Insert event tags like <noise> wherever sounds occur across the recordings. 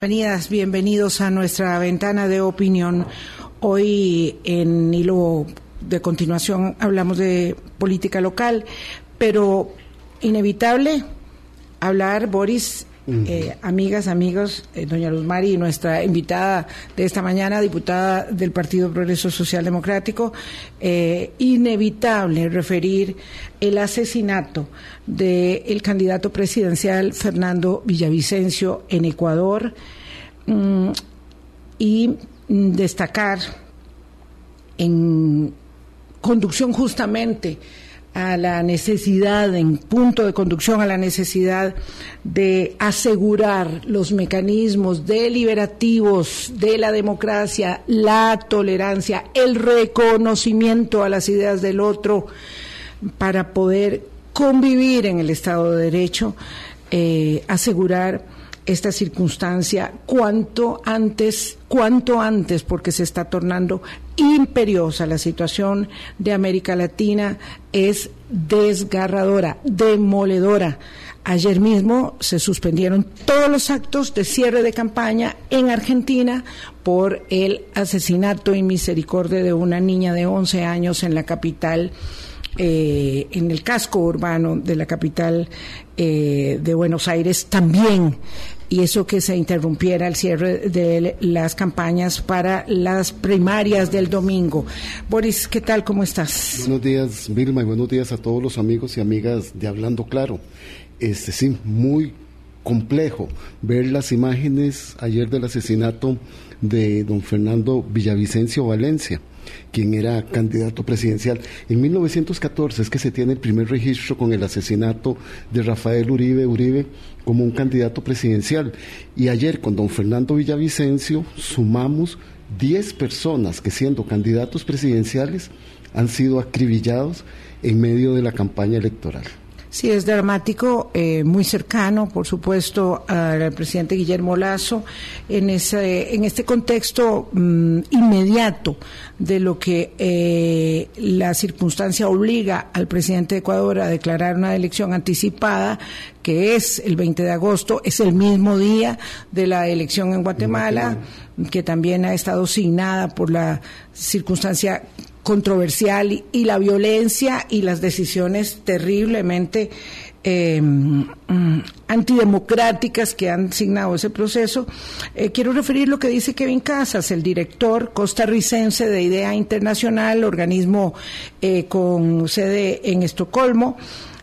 Bienvenidas, bienvenidos a nuestra ventana de opinión. Hoy en hilo de continuación hablamos de política local, pero inevitable hablar, Boris, eh, amigas, amigos, eh, doña Luz Mari, nuestra invitada de esta mañana, diputada del Partido Progreso Social Democrático, eh, inevitable referir el asesinato del candidato presidencial Fernando Villavicencio en Ecuador mm, y destacar en conducción justamente a la necesidad, en punto de conducción, a la necesidad de asegurar los mecanismos deliberativos de la democracia, la tolerancia, el reconocimiento a las ideas del otro para poder convivir en el Estado de Derecho, eh, asegurar esta circunstancia cuanto antes, cuanto antes, porque se está tornando imperiosa la situación de América Latina, es desgarradora, demoledora. Ayer mismo se suspendieron todos los actos de cierre de campaña en Argentina por el asesinato y misericordia de una niña de 11 años en la capital eh, en el casco urbano de la capital eh, de Buenos Aires también y eso que se interrumpiera el cierre de las campañas para las primarias del domingo. Boris, ¿qué tal? ¿Cómo estás? Buenos días, Vilma, y buenos días a todos los amigos y amigas de Hablando Claro. Este sí, muy complejo ver las imágenes ayer del asesinato de don Fernando Villavicencio Valencia quien era candidato presidencial. En 1914 es que se tiene el primer registro con el asesinato de Rafael Uribe Uribe como un candidato presidencial. Y ayer con don Fernando Villavicencio sumamos 10 personas que siendo candidatos presidenciales han sido acribillados en medio de la campaña electoral. Sí, es dramático, eh, muy cercano, por supuesto, al presidente Guillermo Lazo, en, ese, en este contexto mm, inmediato de lo que eh, la circunstancia obliga al presidente de Ecuador a declarar una elección anticipada, que es el 20 de agosto, es el mismo día de la elección en Guatemala, que también ha estado signada por la circunstancia controversial y, la violencia y las decisiones terriblemente eh, mm, antidemocráticas que han signado ese proceso. Eh, quiero referir lo que dice Kevin Casas, el director costarricense de Idea Internacional, organismo eh, con sede en Estocolmo.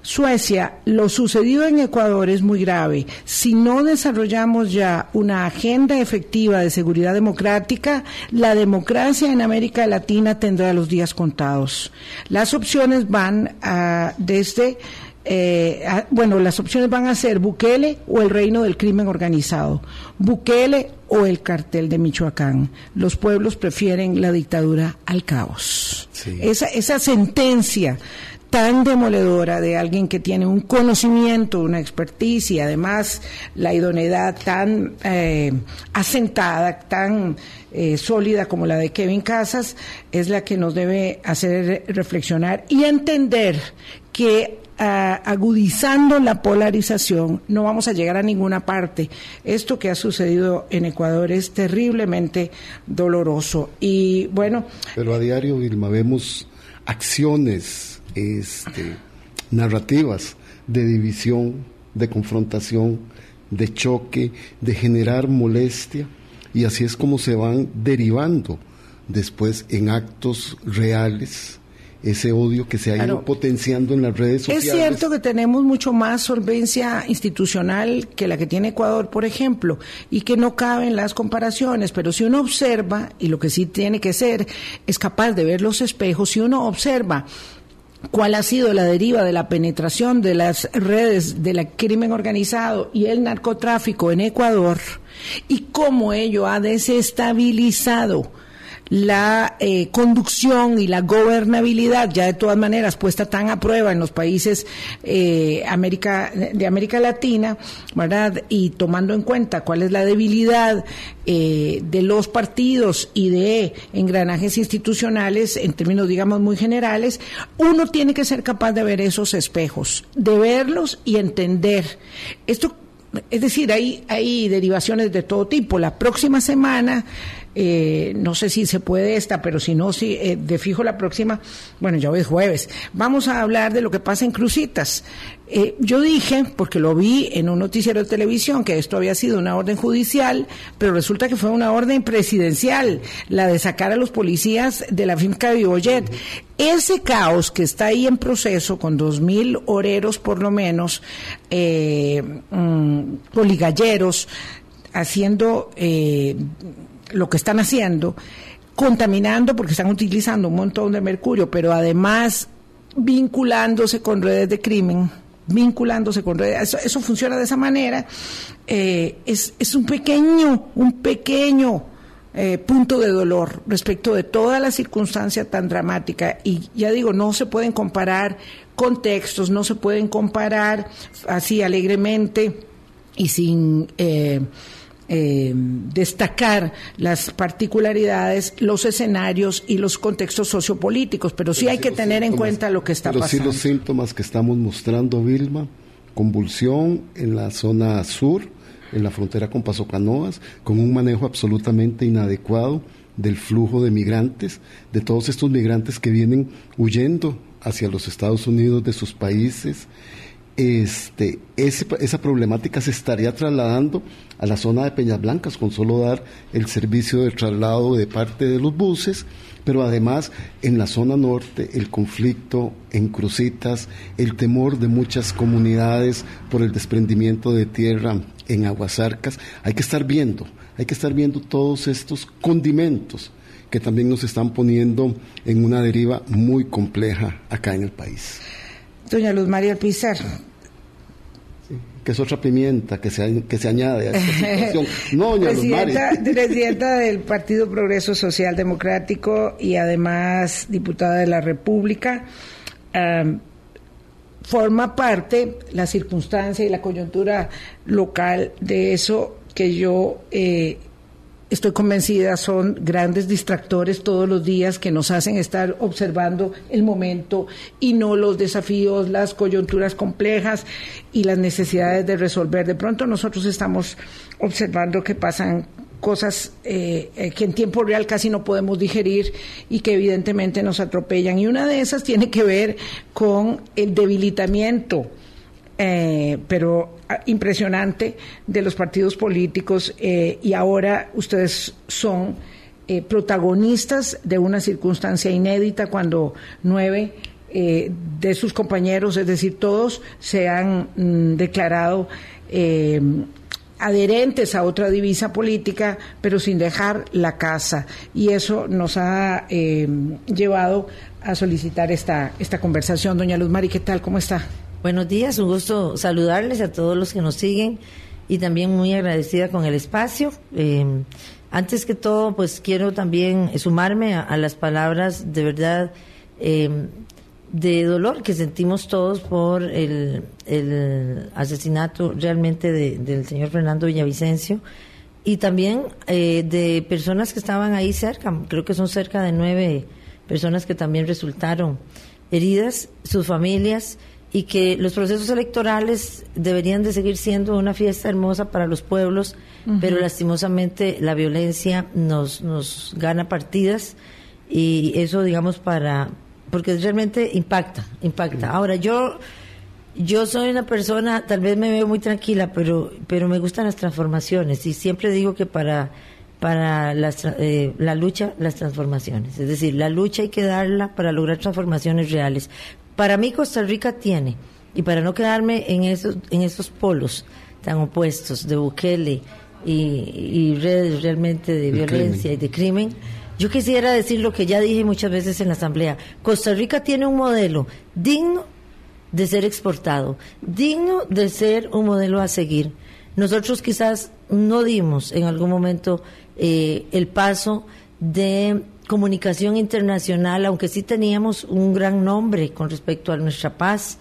Suecia, lo sucedido en Ecuador es muy grave. Si no desarrollamos ya una agenda efectiva de seguridad democrática, la democracia en América Latina tendrá los días contados. Las opciones van a, desde eh, bueno, las opciones van a ser Bukele o el reino del crimen organizado, Bukele o el cartel de Michoacán. Los pueblos prefieren la dictadura al caos. Esa, esa sentencia tan demoledora de alguien que tiene un conocimiento, una expertise y además la idoneidad tan eh, asentada, tan eh, sólida como la de Kevin Casas, es la que nos debe hacer reflexionar y entender que ah, agudizando la polarización no vamos a llegar a ninguna parte. Esto que ha sucedido en Ecuador es terriblemente doloroso. Y bueno. Pero a diario, Vilma, vemos acciones este, narrativas de división, de confrontación, de choque, de generar molestia, y así es como se van derivando después en actos reales ese odio que se ha ido potenciando en las redes sociales. Es cierto que tenemos mucho más solvencia institucional que la que tiene Ecuador, por ejemplo, y que no caben las comparaciones, pero si uno observa, y lo que sí tiene que ser es capaz de ver los espejos, si uno observa cuál ha sido la deriva de la penetración de las redes del crimen organizado y el narcotráfico en Ecuador y cómo ello ha desestabilizado la eh, conducción y la gobernabilidad, ya de todas maneras puesta tan a prueba en los países eh, América, de América Latina, ¿verdad? Y tomando en cuenta cuál es la debilidad eh, de los partidos y de engranajes institucionales, en términos, digamos, muy generales, uno tiene que ser capaz de ver esos espejos, de verlos y entender. Esto es decir, hay, hay derivaciones de todo tipo. La próxima semana eh, no sé si se puede esta, pero si no, si eh, de fijo la próxima, bueno, ya hoy es jueves, vamos a hablar de lo que pasa en Crucitas. Eh, yo dije, porque lo vi en un noticiero de televisión, que esto había sido una orden judicial, pero resulta que fue una orden presidencial, la de sacar a los policías de la finca de Vivoyet. Ese caos que está ahí en proceso, con dos mil oreros por lo menos, eh, mm, poligalleros, haciendo eh, lo que están haciendo, contaminando porque están utilizando un montón de mercurio, pero además vinculándose con redes de crimen, vinculándose con redes, eso, funciona de esa manera, eh, es, es, un pequeño, un pequeño eh, punto de dolor respecto de toda la circunstancia tan dramática. Y ya digo, no se pueden comparar contextos, no se pueden comparar así alegremente y sin... Eh, eh, destacar las particularidades, los escenarios y los contextos sociopolíticos, pero sí hay que tener en cuenta lo que está pero pasando. Sí los síntomas que estamos mostrando, Vilma, convulsión en la zona sur, en la frontera con Paso Canoas, con un manejo absolutamente inadecuado del flujo de migrantes, de todos estos migrantes que vienen huyendo hacia los Estados Unidos de sus países este, esa problemática se estaría trasladando a la zona de Peñas Blancas con solo dar el servicio de traslado de parte de los buses, pero además en la zona norte el conflicto en Crucitas, el temor de muchas comunidades por el desprendimiento de tierra en Aguasarcas, hay que estar viendo, hay que estar viendo todos estos condimentos que también nos están poniendo en una deriva muy compleja acá en el país. Doña Luz María Pizarro. que es otra pimienta que se, que se añade a esta situación. No, doña presidenta, presidenta del Partido Progreso Social Democrático y además diputada de la República. forma parte la circunstancia y la coyuntura local de eso que yo eh, estoy convencida, son grandes distractores todos los días que nos hacen estar observando el momento y no los desafíos, las coyunturas complejas y las necesidades de resolver. De pronto nosotros estamos observando que pasan cosas eh, eh, que en tiempo real casi no podemos digerir y que evidentemente nos atropellan. Y una de esas tiene que ver con el debilitamiento eh, pero impresionante de los partidos políticos eh, y ahora ustedes son eh, protagonistas de una circunstancia inédita cuando nueve de sus compañeros, es decir, todos se han mm, declarado adherentes a otra divisa política, pero sin dejar la casa. Y eso nos ha llevado a solicitar esta, esta conversación. Doña Luz Mari, ¿qué tal? ¿Cómo está? Buenos días, un gusto saludarles a todos los que nos siguen y también muy agradecida con el espacio. Eh, antes que todo, pues quiero también sumarme a, las palabras de verdad eh, de dolor que sentimos todos por el, asesinato realmente del señor Fernando Villavicencio y también eh, de personas que estaban ahí cerca, creo que son cerca de nueve personas que también resultaron heridas, sus familias y que los procesos electorales deberían de seguir siendo una fiesta hermosa para los pueblos, pero lastimosamente la violencia nos, nos gana partidas y eso, digamos, para porque realmente impacta, impacta. Ahora yo yo soy una persona, tal vez me veo muy tranquila, pero pero me gustan las transformaciones y siempre digo que para para eh, la lucha, las transformaciones. Es decir, la lucha hay que darla para lograr transformaciones reales. Para mí Costa Rica tiene, y para no quedarme en esos, en esos polos tan opuestos de Bukele y, redes realmente de violencia y de crimen, yo quisiera decir lo que ya dije muchas veces en la Asamblea. Costa Rica tiene un modelo digno de ser exportado, digno de ser un modelo a seguir. Nosotros quizás no dimos en algún momento eh, el paso de comunicación internacional, aunque sí teníamos un gran nombre con respecto a nuestra paz,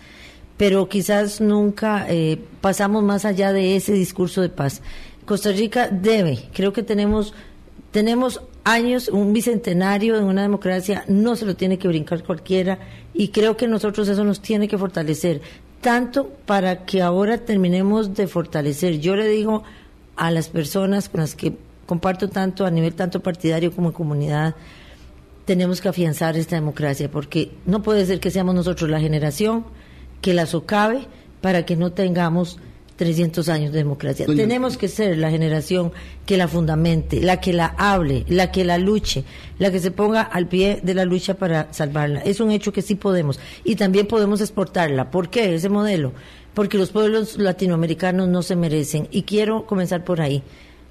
pero quizás nunca eh, pasamos más allá de ese discurso de paz. Costa Rica debe, creo que tenemos, tenemos años, un bicentenario en una democracia, no se lo tiene que brincar cualquiera y creo que nosotros eso nos tiene que fortalecer. tanto para que ahora terminemos de fortalecer. Yo le digo a las personas con las que comparto tanto a nivel tanto partidario como comunidad, tenemos que afianzar esta democracia, porque no puede ser que seamos nosotros la generación que la socave para que no tengamos 300 años de democracia. Tenemos que ser la generación que la fundamente, la que la hable, la que la luche, la que se ponga al pie de la lucha para salvarla. Es un hecho que sí podemos. Y también podemos exportarla. ¿Por qué ese modelo? Porque los pueblos latinoamericanos no se merecen. Y quiero comenzar por ahí.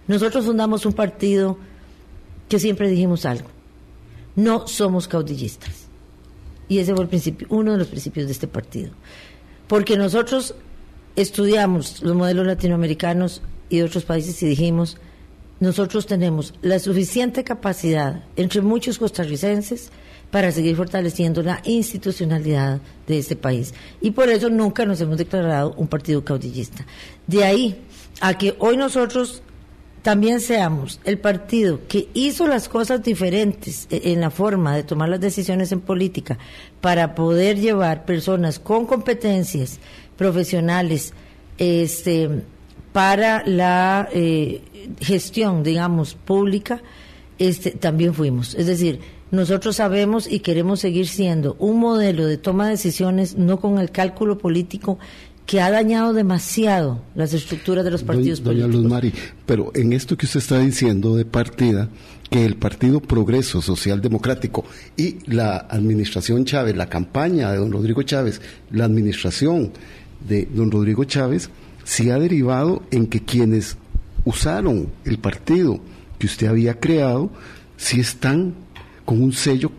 Nosotros fundamos un partido que siempre dijimos algo. No somos caudillistas. Y ese fue el principio, uno de los principios de este partido. Porque nosotros estudiamos los modelos latinoamericanos y otros países y dijimos, nosotros tenemos la suficiente capacidad entre muchos costarricenses para seguir fortaleciendo la institucionalidad de este país. Y por eso nunca nos hemos declarado un partido caudillista. De ahí a que hoy nosotros también seamos el partido que hizo las cosas diferentes e-, en la forma de tomar las decisiones en política para poder llevar personas con competencias profesionales este, para la eh, gestión, digamos, pública, este, también fuimos. Es decir, nosotros sabemos y queremos seguir siendo un modelo de toma de decisiones, no con el cálculo político que ha dañado demasiado las estructuras de los partidos políticos. Doña Luz Mari, pero en esto que usted está diciendo de partida, que el Partido Progreso Social Democrático y la administración Chávez, la campaña de don Rodrigo Chávez, la administración de don Rodrigo Chávez se ha derivado en que quienes usaron el partido que usted había creado, si están con un sello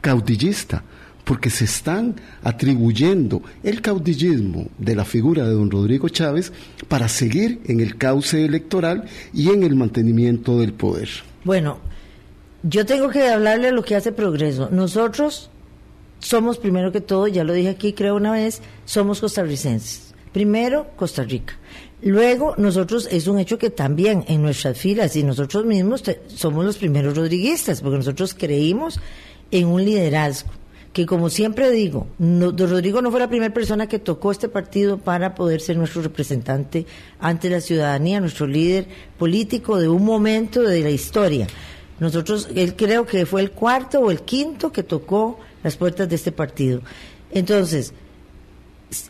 caudillista, porque se están atribuyendo el caudillismo de la figura de don Rodrigo Chávez para seguir en el cauce electoral y en el mantenimiento del poder. Bueno, yo tengo que hablarle a lo que hace progreso. Nosotros somos primero que todo, ya lo dije aquí creo una vez, somos costarricenses. Primero, Costa Rica. Luego, nosotros, es un hecho que también en nuestras filas y nosotros mismos somos los primeros rodriguistas, porque nosotros creímos en un liderazgo. Que como siempre digo, don Rodrigo no fue la primera persona que tocó este partido para poder ser nuestro representante ante la ciudadanía, nuestro líder político de un momento de la historia. Nosotros, él creo que fue el cuarto o el quinto que tocó las puertas de este partido. Entonces,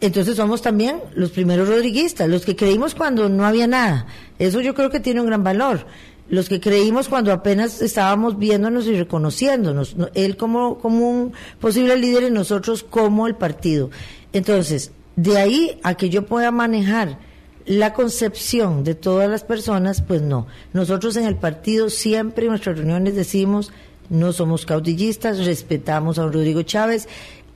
entonces somos también los primeros rodriguistas, los que creímos cuando no había nada. Eso yo creo que tiene un gran valor. Los que creímos cuando apenas estábamos viéndonos y reconociéndonos, él como, como un posible líder y nosotros como el partido. Entonces, de ahí a que yo pueda manejar la concepción de todas las personas, pues no. Nosotros en el partido siempre en nuestras reuniones decimos no somos caudillistas, respetamos a Rodrigo Chávez,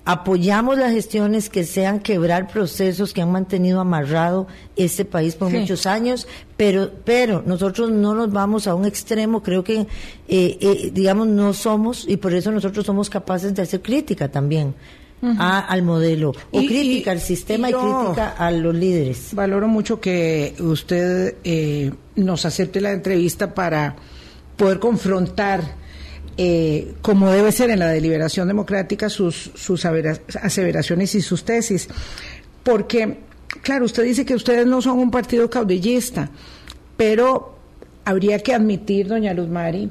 apoyamos las gestiones que sean quebrar procesos que han mantenido amarrado este país por muchos años, pero, pero nosotros no nos vamos a un extremo, creo que, eh, eh, digamos, no somos, y por eso nosotros somos capaces de hacer crítica también. al modelo, o crítica al sistema y, crítica a los líderes. Valoro mucho que usted eh, nos acepte la entrevista para poder confrontar eh, como debe ser en la deliberación democrática, sus, sus aseveraciones y sus tesis. Porque, claro, usted dice que ustedes no son un partido caudillista, pero habría que admitir, doña Luz Mari,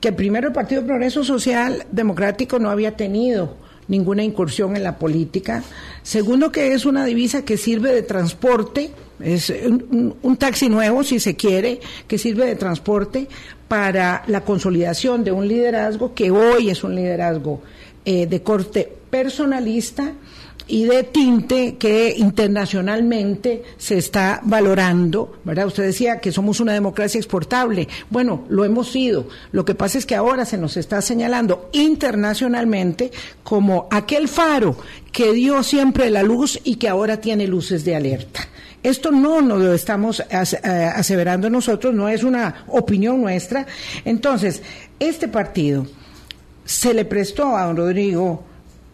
que primero el Partido Progreso Social Democrático no había tenido ninguna incursión en la política. Segundo, que es una divisa que sirve de transporte, es un, taxi nuevo, si se quiere, que sirve de transporte para la consolidación de un liderazgo que hoy es un liderazgo eh, de corte personalista y de tinte que internacionalmente se está valorando, ¿verdad? Usted decía que somos una democracia exportable. Bueno, lo hemos sido. Lo que pasa es que ahora se nos está señalando internacionalmente como aquel faro que dio siempre la luz y que ahora tiene luces de alerta. Esto no nos lo estamos eh, aseverando nosotros, no es una opinión nuestra. Entonces, este partido se le prestó a don Rodrigo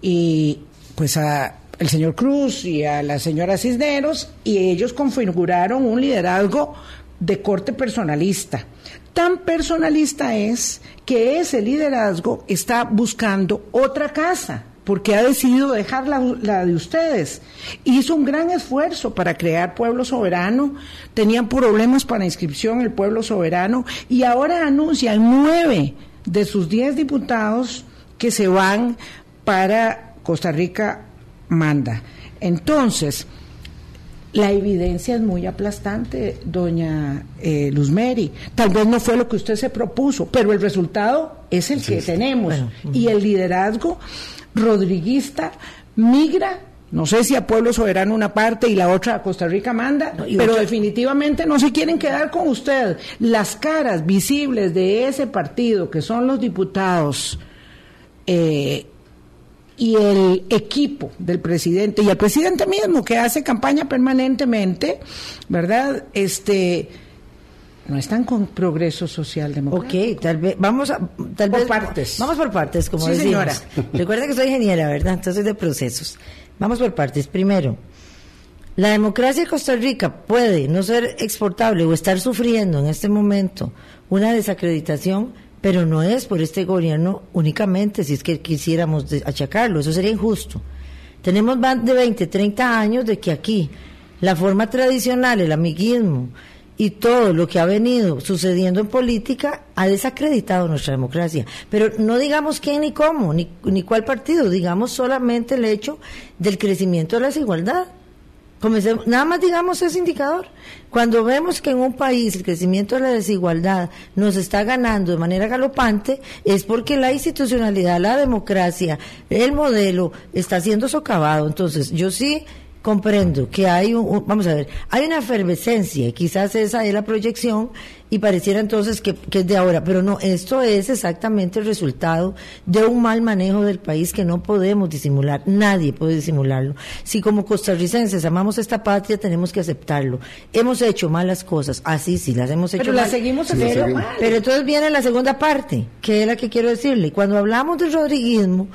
y pues a el señor Cruz y a la señora Cisneros y ellos configuraron un liderazgo de corte personalista. Tan personalista es que ese liderazgo está buscando otra casa porque ha decidido dejar la, de ustedes. Hizo un gran esfuerzo para crear Pueblo Soberano, tenían problemas para inscripción el Pueblo Soberano y ahora anuncian nueve de sus diez diputados que se van para Costa Rica Manda. Entonces, la evidencia es muy aplastante, doña eh, Luzmeri. Tal vez no fue lo que usted se propuso, pero el resultado es el que tenemos. Y el liderazgo rodriguista migra no sé si a Pueblo Soberano una parte y la otra a Costa Rica manda, pero definitivamente no se quieren quedar con usted. Las caras visibles de ese partido, que son los diputados eh, y el equipo del presidente, y el presidente mismo, que hace campaña permanentemente, ¿verdad? Este no están con progreso social democrático. Ok, tal vez, vamos a, tal por vez, partes. Vamos por partes, como sí, decimos. Señora. <laughs> Recuerda que soy ingeniera, ¿verdad? Entonces de procesos. Vamos por partes. Primero, la democracia de Costa Rica puede no ser exportable o estar sufriendo en este momento una desacreditación, pero no es por este gobierno únicamente, si es que quisiéramos achacarlo, eso sería injusto. Tenemos más de 20, 30 años de que aquí la forma tradicional, el amiguismo y todo lo que ha venido sucediendo en política ha desacreditado nuestra democracia. Pero no digamos quién ni cómo, ni, ni cuál partido, digamos solamente el hecho del crecimiento de la desigualdad. Comencemos, nada más digamos ese indicador. Cuando vemos que en un país el crecimiento de la desigualdad nos está ganando de manera galopante, es porque la institucionalidad, la democracia, el modelo está siendo socavado. Entonces, yo sí comprendo que hay un, vamos a ver, hay una efervescencia, quizás esa es la proyección y pareciera entonces que, que, es de ahora, pero no, esto es exactamente el resultado de un mal manejo del país que no podemos disimular, nadie puede disimularlo. Si como costarricenses amamos esta patria, tenemos que aceptarlo. Hemos hecho malas cosas, así sí, las hemos hecho pero las seguimos haciendo mal. pero entonces viene la segunda parte, que es la que quiero decirle. Cuando hablamos del rodriguismo,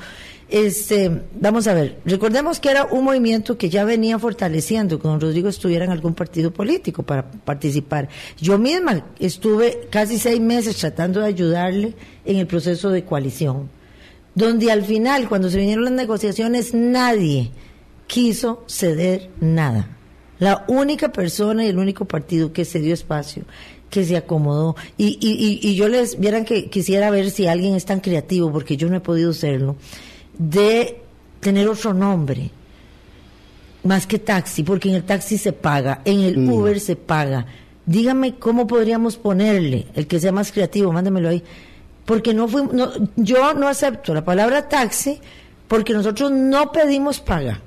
este, vamos a ver, recordemos que era un movimiento que ya venía fortaleciendo que don Rodrigo estuviera en algún partido político para participar. Yo misma estuve casi seis meses tratando de ayudarle en el proceso de coalición, donde al final, cuando se vinieron las negociaciones, nadie quiso ceder nada. La única persona y el único partido que se dio espacio que se acomodó. Y, y, y, yo les vieran que quisiera ver si alguien es tan creativo, porque yo no he podido serlo de tener otro nombre más que taxi, porque en el taxi se paga, en el mm. Uber se paga. Dígame cómo podríamos ponerle, el que sea más creativo, mándemelo ahí. Porque no fui, no, yo no acepto la palabra taxi porque nosotros no pedimos paga.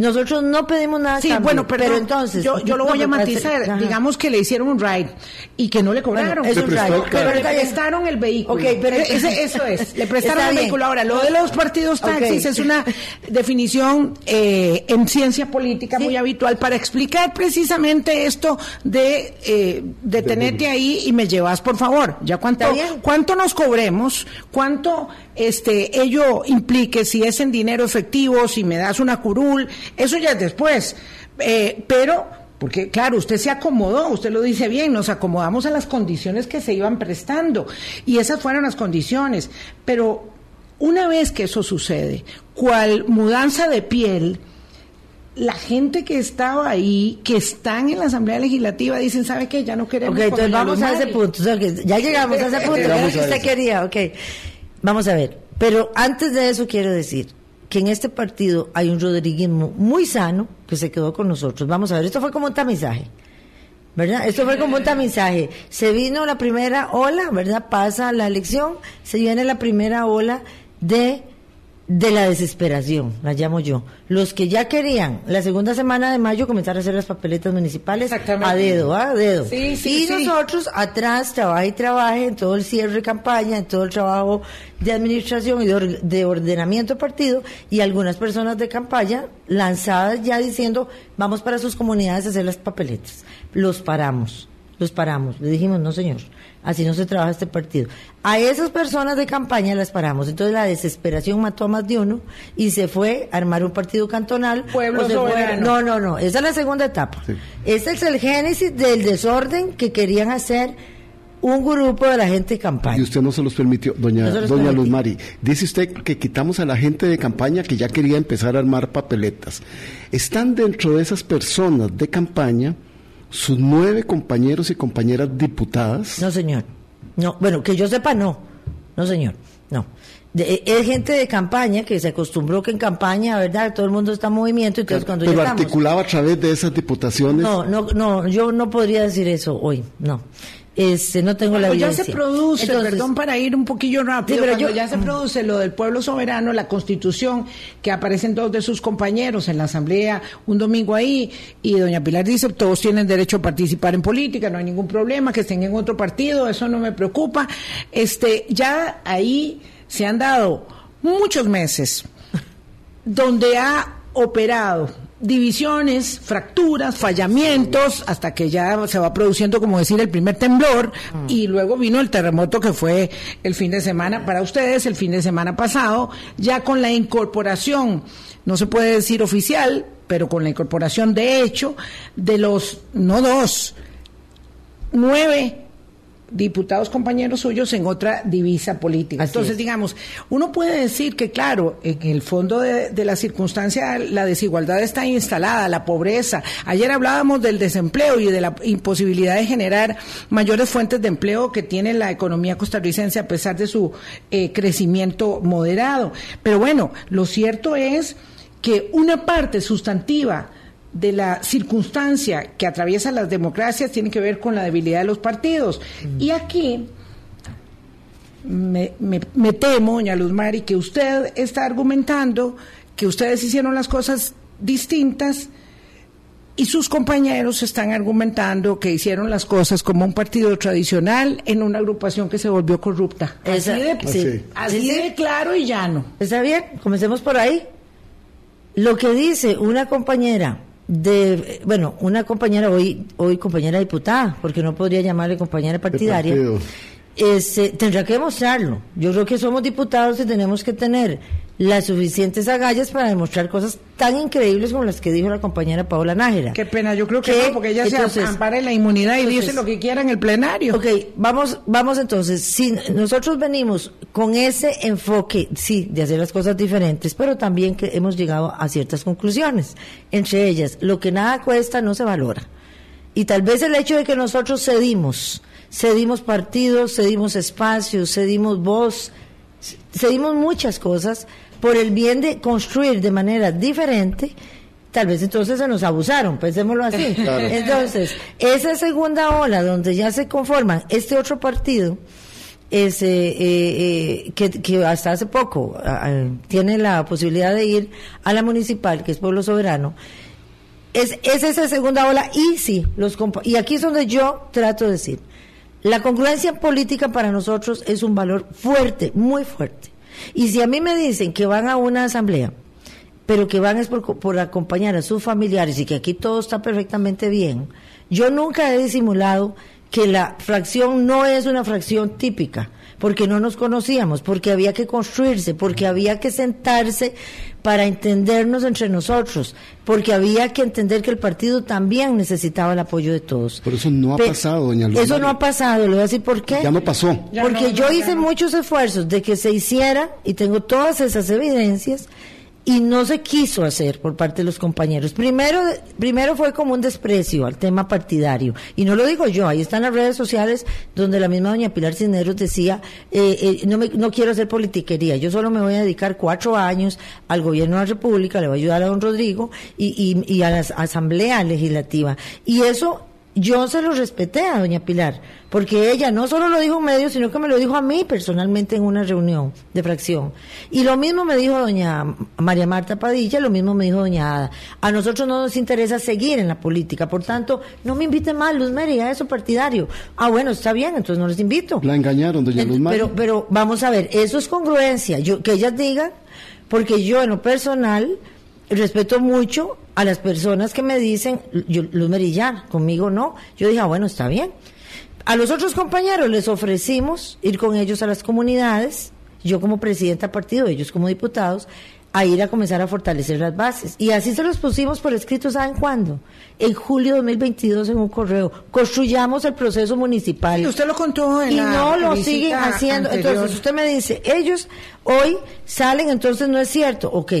Nosotros no pedimos nada. Sí, cambio, bueno, perdón, pero entonces. Yo, yo lo voy no, a matizar. Ajá. Digamos que le hicieron un ride y que no le cobraron. Bueno, es un ride. pero le prestaron el vehículo. Ok, pero- Ese- eso es. <laughs> Le prestaron el vehículo. Ahora, lo de los partidos taxis es una definición eh, en ciencia política Sí. muy habitual para explicar precisamente esto de eh, detenerte ahí y me llevas, por favor. Ya cuánto, cuánto nos cobremos, cuánto este ello implique, si es en dinero efectivo, si me das una curul, eso ya es después. Eh, pero porque claro, usted se acomodó, usted lo dice bien, nos acomodamos a las condiciones que se iban prestando y esas fueron las condiciones. Pero una vez que eso sucede, cual mudanza de piel, la gente que estaba ahí, que están en la Asamblea Legislativa, dicen, ¿sabe qué? Ya no queremos. Ok, entonces vamos a ese Mari". punto. ya llegamos a ese <laughs> punto. que usted quería, ok. Vamos a ver. Pero antes de eso quiero decir que en este partido hay un rodriguismo muy sano que se quedó con nosotros. Vamos a ver, esto fue como un tamizaje. ¿Verdad? Esto fue como un tamizaje. Se vino la primera ola, ¿verdad? Pasa la elección, se viene la primera ola de de la desesperación, la llamo yo. Los que ya querían la segunda semana de mayo comenzar a hacer las papeletas municipales a dedo, a dedo. Sí, sí, y sí. nosotros atrás trabaja y trabaje en todo el cierre de campaña, en todo el trabajo de administración y de, or- de ordenamiento de partido y algunas personas de campaña lanzadas ya diciendo vamos para sus comunidades a hacer las papeletas. Los paramos, los paramos. Le dijimos no señor, así no se trabaja este partido. A esas personas de campaña las paramos. Entonces la desesperación mató a más de uno y se fue a armar un partido cantonal. Pueblo soberano. no, no, no, esa es la segunda etapa. Sí. Ese es el génesis del desorden que querían hacer un grupo de la gente de campaña. Y usted no se los permitió, doña, doña Luz Mari. Dice usted que quitamos a la gente de campaña que ya quería empezar a armar papeletas. ¿Están dentro de esas personas de campaña sus nueve compañeros y compañeras diputadas? No, señor. No, bueno, que yo sepa, no. No, señor. No. De, es gente de campaña que se acostumbró que en campaña, ¿verdad? Todo el mundo está en movimiento. Entonces, cuando Pero articulaba a través de esas diputaciones. No, no, no, yo no podría decir eso hoy, no. Este, no tengo la pues ya se produce, perdón para ir un poquillo rápido, pero ya se produce lo del pueblo soberano, la constitución, que aparecen dos de sus compañeros en la asamblea un domingo ahí, y doña Pilar dice, todos tienen derecho a participar en política, no hay ningún problema, que estén en otro partido, eso no me preocupa. Este, ya ahí se han dado muchos meses donde ha operado divisiones, fracturas, fallamientos, hasta que ya se va produciendo, como decir, el primer temblor, y luego vino el terremoto que fue el fin de semana para ustedes, el fin de semana pasado, ya con la incorporación, no se puede decir oficial, pero con la incorporación de hecho de los, no dos, nueve diputados compañeros suyos en otra divisa política. Entonces, digamos, uno puede decir que, claro, en el fondo de, de, la circunstancia la desigualdad está instalada, la pobreza. Ayer hablábamos del desempleo y de la imposibilidad de generar mayores fuentes de empleo que tiene la economía costarricense a pesar de su eh, crecimiento moderado. Pero bueno, lo cierto es que una parte sustantiva de la circunstancia que atraviesa las democracias tiene que ver con la debilidad de los partidos. Y aquí me, me, temo, doña Luz Mari, que usted está argumentando que ustedes hicieron las cosas distintas y sus compañeros están argumentando que hicieron las cosas como un partido tradicional en una agrupación que se volvió corrupta. así de, así de claro y llano. ¿Está bien? Comencemos por ahí. Lo que dice una compañera de, bueno, una compañera hoy, hoy compañera diputada, porque no podría llamarle compañera partidaria, este, tendrá que demostrarlo. Yo creo que somos diputados y tenemos que tener las suficientes agallas para demostrar cosas tan increíbles como las que dijo la compañera Paola Nájera. Qué pena, yo creo que, no, porque ella se ampara en la inmunidad y dice lo que quiera en el plenario. Ok, vamos, vamos entonces, si nosotros venimos con ese enfoque, sí, de hacer las cosas diferentes, pero también que hemos llegado a ciertas conclusiones. Entre ellas, lo que nada cuesta no se valora. Y tal vez el hecho de que nosotros cedimos, cedimos partidos, cedimos espacios, cedimos voz, cedimos muchas cosas por el bien de construir de manera diferente, tal vez entonces se nos abusaron, pensémoslo así. <laughs> Entonces, esa segunda ola donde ya se conforman este otro partido, es, eh, eh, que, hasta hace poco tiene la posibilidad de ir a la municipal, que es Pueblo Soberano, es, es esa segunda ola y sí, los y aquí es donde yo trato de decir, la congruencia política para nosotros es un valor fuerte, muy fuerte. Y si a mí me dicen que van a una asamblea, pero que van es por, acompañar a sus familiares y que aquí todo está perfectamente bien, yo nunca he disimulado que la fracción no es una fracción típica, porque no nos conocíamos, porque había que construirse, porque había que sentarse para entendernos entre nosotros, porque había que entender que el partido también necesitaba el apoyo de todos. Pero eso no ha pasado, doña Luz Eso no ha pasado, le voy a decir por qué. Ya no pasó. porque yo hice muchos esfuerzos de que se hiciera, y tengo todas esas evidencias, y no se quiso hacer por parte de los compañeros. Primero, primero fue como un desprecio al tema partidario. Y no lo digo yo, ahí están las redes sociales donde la misma doña Pilar Cisneros decía, eh, eh, no, me, no quiero hacer politiquería, yo solo me voy a dedicar cuatro años al gobierno de la República, le voy a ayudar a don Rodrigo y, y, y a la Asamblea Legislativa. Y eso yo se lo respeté a doña Pilar, porque ella no solo lo dijo en medio, sino que me lo dijo a mí personalmente en una reunión de fracción. Y lo mismo me dijo doña María Marta Padilla, lo mismo me dijo doña Ada. A nosotros no nos interesa seguir en la política, por tanto, no me invite más, Luz Mary, a eso partidario. Ah, bueno, está bien, entonces no les invito. La engañaron, doña Luz Mary. Pero, pero vamos a ver, eso es congruencia, yo, que ellas digan, porque yo en lo personal respeto mucho a las personas que me dicen, yo, Luz Merilla, conmigo no. Yo dije, ah, bueno, está bien. A los otros compañeros les ofrecimos ir con ellos a las comunidades, yo como presidenta del partido, ellos como diputados, a ir a comenzar a fortalecer las bases. Y así se los pusimos por escrito, ¿saben cuándo? En julio de 2022 en un correo. Construyamos el proceso municipal. Y usted lo contó en y la no lo siguen haciendo. anterior. Entonces usted me dice, ellos hoy salen, entonces no es cierto. Ok,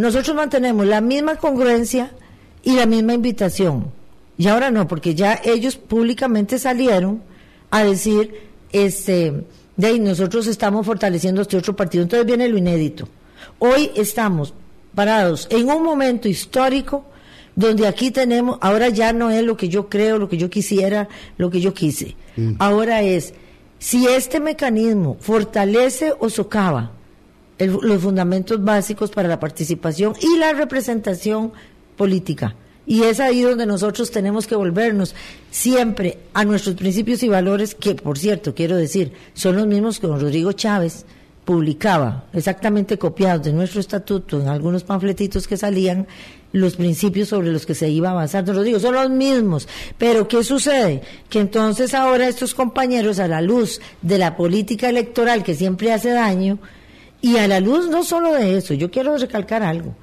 nosotros mantenemos la misma congruencia y la misma invitación. Y ahora no, porque ya ellos públicamente salieron a decir, este, de ahí nosotros estamos fortaleciendo este otro partido. Entonces viene lo inédito. Hoy estamos parados en un momento histórico donde aquí tenemos, ahora ya no es lo que yo creo, lo que yo quisiera, lo que yo quise. Ahora es, si este mecanismo fortalece o socava el- los fundamentos básicos para la participación y la representación política. Y es ahí donde nosotros tenemos que volvernos siempre a nuestros principios y valores, que por cierto, quiero decir, son los mismos que don Rodrigo Chávez publicaba, exactamente copiados de nuestro estatuto en algunos panfletitos que salían, los principios sobre los que se iba a avanzar. Don Rodrigo, son los mismos. Pero ¿qué sucede? Que entonces ahora estos compañeros, a la luz de la política electoral que siempre hace daño, y a la luz no solo de eso, yo quiero recalcar algo.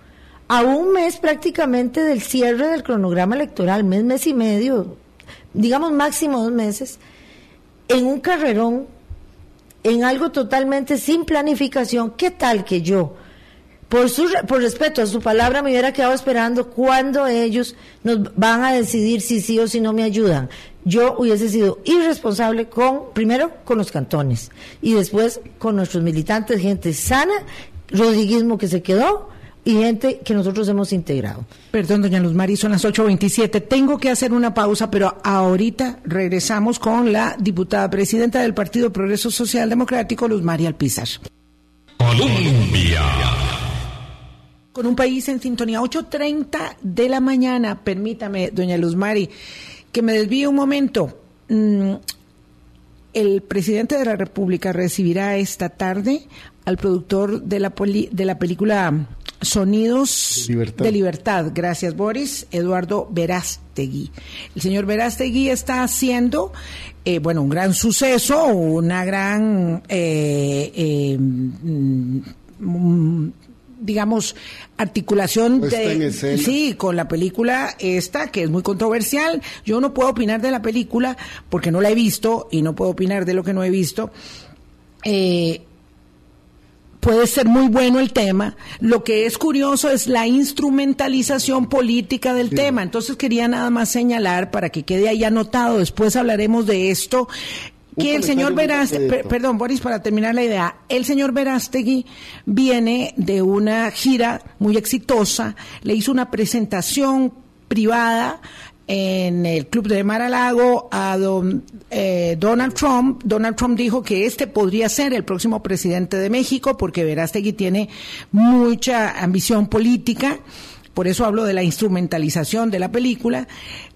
A un mes prácticamente del cierre del cronograma electoral, mes, mes y medio, digamos máximo dos meses, en un carrerón, en algo totalmente sin planificación, ¿qué tal que yo, por, su, por respeto a su palabra, me hubiera quedado esperando cuando ellos nos van a decidir si sí o si no me ayudan? Yo hubiese sido irresponsable con, primero, con los cantones y después con nuestros militantes, gente sana, rodriguismo que se quedó y gente que nosotros hemos integrado. Perdón, doña Luz Mari, son las 8.27. Tengo que hacer una pausa, pero ahorita regresamos con la diputada presidenta del Partido Progreso Social Democrático, Luz Mari Alpizar. Colombia. Con un país en sintonía, 8.30 de la mañana. Permítame, doña Luz Mari, que me desvíe un momento. Mm, el presidente de la República recibirá esta tarde al productor de la, poli- de la película Sonidos Libertad. de Libertad. Gracias, Boris. Eduardo Verástegui. El señor Verástegui está haciendo, eh, bueno, un gran suceso, una gran, eh, eh, digamos, articulación de, sí, con la película esta, que es muy controversial. Yo no puedo opinar de la película porque no la he visto y no puedo opinar de lo que no he visto. Eh, puede ser muy bueno el tema. Lo que es curioso es la instrumentalización política del tema. Entonces quería nada más señalar para que quede ahí anotado. Después hablaremos de esto. Que el señor Verástegui, perdón, Boris, para terminar la idea, el señor Verástegui viene de una gira muy exitosa, le hizo una presentación privada en el club de Mar-a-Lago a don, eh, Donald Trump. Donald Trump dijo que este podría ser el próximo presidente de México porque Verástegui tiene mucha ambición política. Por eso hablo de la instrumentalización de la película.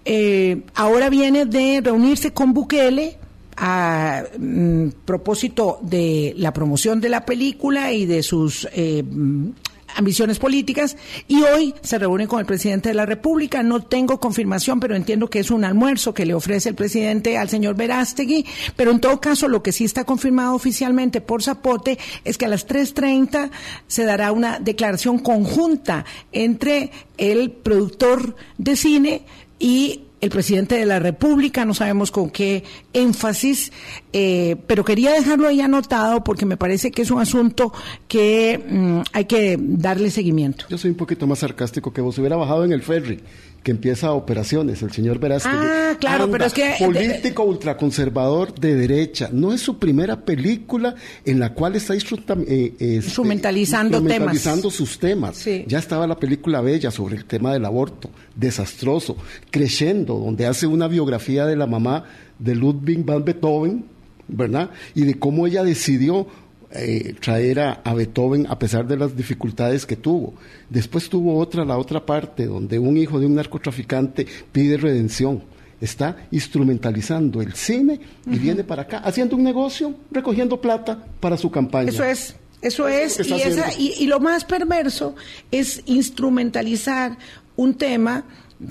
Eh, ahora viene de reunirse con Bukele a mm, propósito de la promoción de la película y de sus eh, mm, ambiciones políticas y hoy se reúne con el presidente de la República. No tengo confirmación, pero entiendo que es un almuerzo que le ofrece el presidente al señor Verástegui, pero en todo caso lo que sí está confirmado oficialmente por Zapote es que a las 3.30 se dará una declaración conjunta entre el productor de cine y el presidente de la República, no sabemos con qué énfasis, eh, pero quería dejarlo ahí anotado porque me parece que es un asunto que mm, hay que darle seguimiento. Yo soy un poquito más sarcástico que vos. Hubiera bajado en el ferry que empieza operaciones, el señor Verástegui. Ah, claro, Anda, pero es que- Político ultraconservador de derecha. No es su primera película en la cual está eh, este, Instrumentalizando instrumentalizando temas. sus temas. Sí. Ya estaba la película Bella sobre el tema del aborto, desastroso. Creciendo, donde hace una biografía de la mamá de Ludwig van Beethoven, ¿verdad? Y de cómo ella decidió eh, traer a, a Beethoven a pesar de las dificultades que tuvo. Después tuvo otra, la otra parte, donde un hijo de un narcotraficante pide redención. Está instrumentalizando el cine y viene para acá, haciendo un negocio, recogiendo plata para su campaña. Eso es. Eso es, y, esa- y lo más perverso es instrumentalizar un tema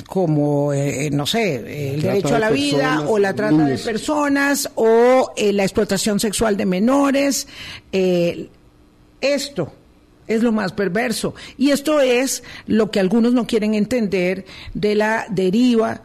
como, eh, no sé, el trata derecho de a la vida personas, o la trata de personas o eh, la explotación sexual de menores. eh, esto, es lo más perverso. Y esto es lo que algunos no quieren entender de la deriva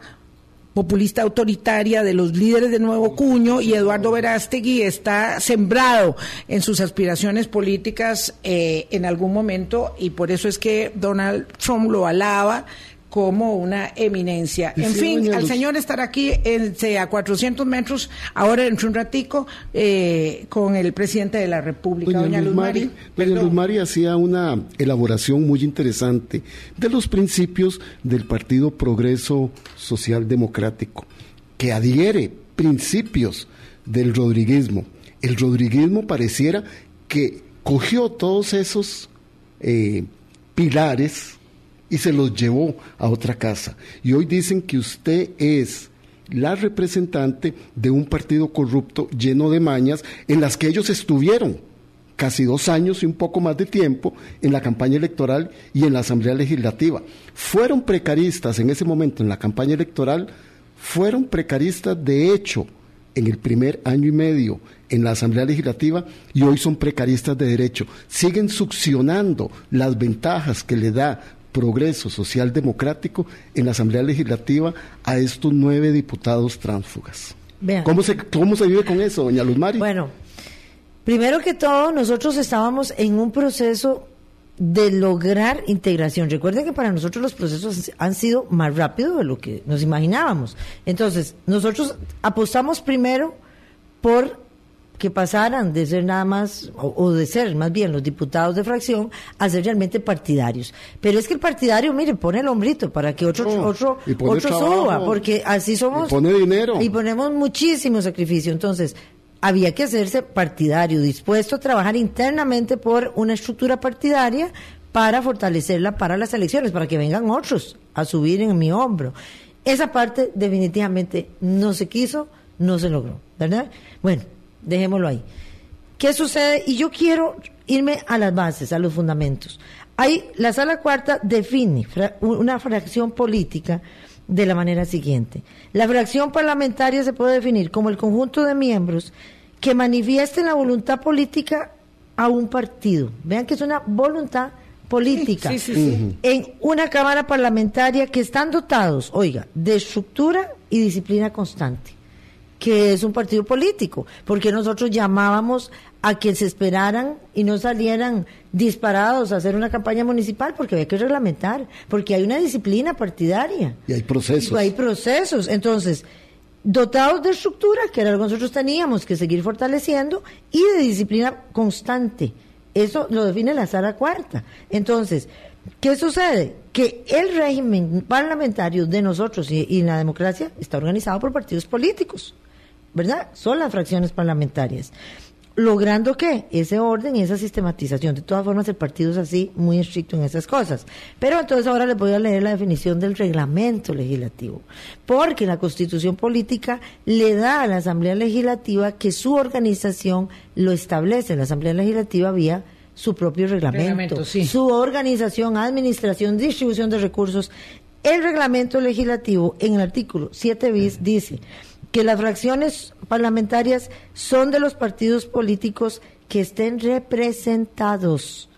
populista autoritaria de los líderes de Nuevo Cuño y Eduardo Verástegui está sembrado en sus aspiraciones políticas eh, en algún momento y por eso es que Donald Trump lo alaba como una eminencia. En fin, al señor estar aquí en, a 400 metros, ahora dentro de un ratico, eh, con el presidente de la República, doña, Luz Mari. Doña Luz Mari hacía una elaboración muy interesante de los principios del Partido Progreso Social Democrático, que adhiere principios del rodriguismo. El rodriguismo pareciera que cogió todos esos eh, pilares y se los llevó a otra casa. Y hoy dicen que usted es la representante de un partido corrupto lleno de mañas en las que ellos estuvieron casi dos años y un poco más de tiempo en la campaña electoral y en la Asamblea Legislativa. Fueron precaristas en ese momento en la campaña electoral, fueron precaristas de hecho en el primer año y medio en la Asamblea Legislativa y hoy son precaristas de derecho. Siguen succionando las ventajas que le da progreso social democrático en la Asamblea Legislativa a estos nueve diputados tránsfugas. ¿Cómo se, ¿Cómo se vive con eso, doña Luz Mari? Bueno, primero que todo, nosotros estábamos en un proceso de lograr integración. Recuerden que para nosotros los procesos han sido más rápidos de lo que nos imaginábamos. Entonces, nosotros apostamos primero por que pasaran de ser nada más, o, de ser más bien los diputados de fracción, a ser realmente partidarios. Pero es que el partidario, mire, pone el hombrito para que otro, otro, otro suba, porque así somos. Y pone dinero. Y ponemos muchísimo sacrificio. Entonces, había que hacerse partidario, dispuesto a trabajar internamente por una estructura partidaria para fortalecerla para las elecciones, para que vengan otros a subir en mi hombro. Esa parte definitivamente no se quiso, no se logró, ¿verdad? Bueno, dejémoslo ahí. ¿Qué sucede? Y yo quiero irme a las bases, a los fundamentos. Hay, la sala cuarta define una fracción política de la manera siguiente. La fracción parlamentaria se puede definir como el conjunto de miembros que manifiesten la voluntad política a un partido. Vean que es una voluntad política en una Cámara parlamentaria que están dotados, oiga, de estructura y disciplina constante que es un partido político, porque nosotros llamábamos a que se esperaran y no salieran disparados a hacer una campaña municipal, porque había que reglamentar, porque hay una disciplina partidaria. Y hay procesos. hay procesos. Entonces, dotados de estructura, que era lo que nosotros teníamos que seguir fortaleciendo, y de disciplina constante. Eso lo define la sala cuarta. Entonces, ¿qué sucede? Que el régimen parlamentario de nosotros y, y la democracia está organizado por partidos políticos. ¿Verdad? Son las fracciones parlamentarias. Logrando qué? Ese orden y esa sistematización. De todas formas, el partido es así, muy estricto en esas cosas. Pero entonces ahora les voy a leer la definición del reglamento legislativo. Porque la constitución política le da a la Asamblea Legislativa que su organización lo establece. La Asamblea Legislativa vía su propio reglamento, su organización, administración, distribución de recursos. El reglamento legislativo en el artículo 7 bis dice que las fracciones parlamentarias son de los partidos políticos que estén representados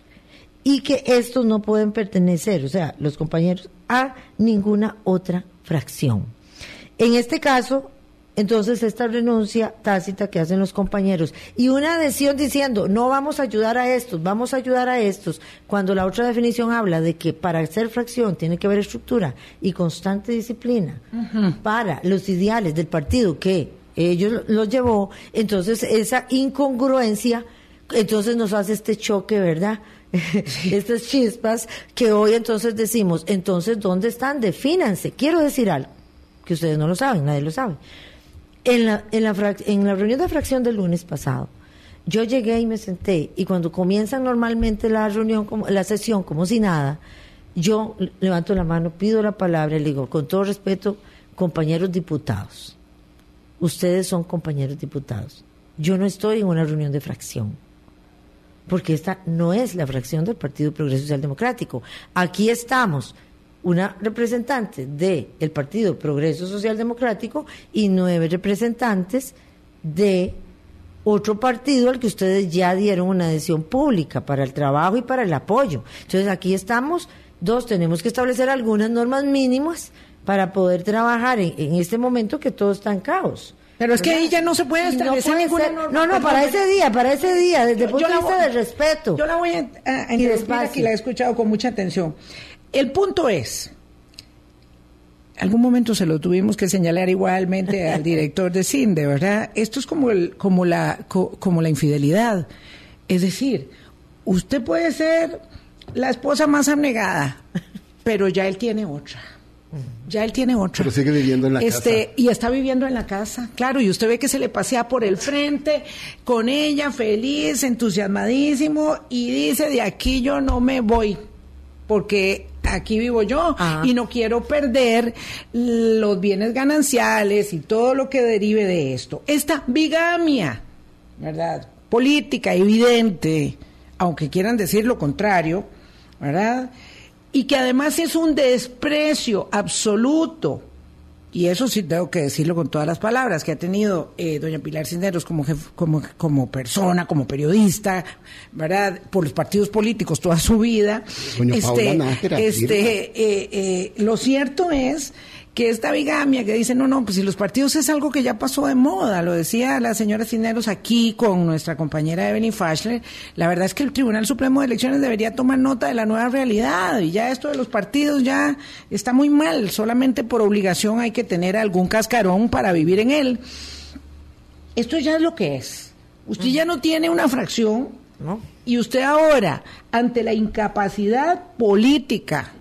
y que estos no pueden pertenecer, o sea, los compañeros, a ninguna otra fracción. En este caso, entonces esta renuncia tácita que hacen los compañeros y una adhesión diciendo no vamos a ayudar a estos, vamos a ayudar a estos, cuando la otra definición habla de que para ser fracción tiene que haber estructura y constante disciplina para los ideales del partido que ellos los llevó, entonces esa incongruencia entonces nos hace este choque, ¿verdad? <laughs> Estas chispas que hoy entonces decimos, entonces, ¿dónde están? Defínanse. Quiero decir algo que ustedes no lo saben, nadie lo sabe. En la, en la, en la reunión de fracción del lunes pasado, yo llegué y me senté y cuando comienzan normalmente la reunión, la sesión como si nada, yo levanto la mano, pido la palabra y le digo, con todo respeto, compañeros diputados, ustedes son compañeros diputados. Yo no estoy en una reunión de fracción, porque esta no es la fracción del Partido Progreso Social Democrático. Aquí estamos una representante del Partido Progreso Social Democrático y nueve representantes de otro partido al que ustedes ya dieron una adhesión pública para el trabajo y para el apoyo. Entonces aquí estamos, dos, tenemos que establecer algunas normas mínimas para poder trabajar en, en este momento que todo está en caos. Pero es que ahí ya no se puede establecer no puede ninguna ser- norma. No, no, para ese día, para ese día, desde el Yo- punto de vista voy- del respeto. Yo la voy a, a- a aquí, la he escuchado con mucha atención. El punto es, algún momento se lo tuvimos que señalar igualmente <laughs> al director de CINDE, ¿verdad? Esto es como, el, como, la, co- como la infidelidad. Es decir, usted puede ser la esposa más abnegada, pero ya él tiene otra. Ya él tiene otra. Pero sigue viviendo en la este, casa. Y está viviendo en la casa, claro, y usted ve que se le pasea por el frente con ella, feliz, entusiasmadísimo, y dice, de aquí yo no me voy, porque aquí vivo yo Ah. y no quiero perder los bienes gananciales y todo lo que derive de esto. Esta bigamia, ¿verdad? Política, evidente, aunque quieran decir lo contrario, ¿verdad? Y que además es un desprecio absoluto y eso sí tengo que decirlo con todas las palabras que ha tenido eh, doña Pilar Cisneros como, jef- como como persona, como periodista, ¿verdad? Por los partidos políticos toda su vida. Doña Paola Nájera, este, eh, eh, lo cierto es que esta bigamia que dice, no, no, pues si los partidos es algo que ya pasó de moda, lo decía la señora Cisneros aquí con nuestra compañera Evelyn Fashler, la verdad es que el Tribunal Supremo de Elecciones debería tomar nota de la nueva realidad y ya esto de los partidos ya está muy mal, solamente por obligación hay que tener algún cascarón para vivir en él. Esto ya es lo que es. Usted ya no tiene una fracción ¿no? y usted ahora, ante la incapacidad política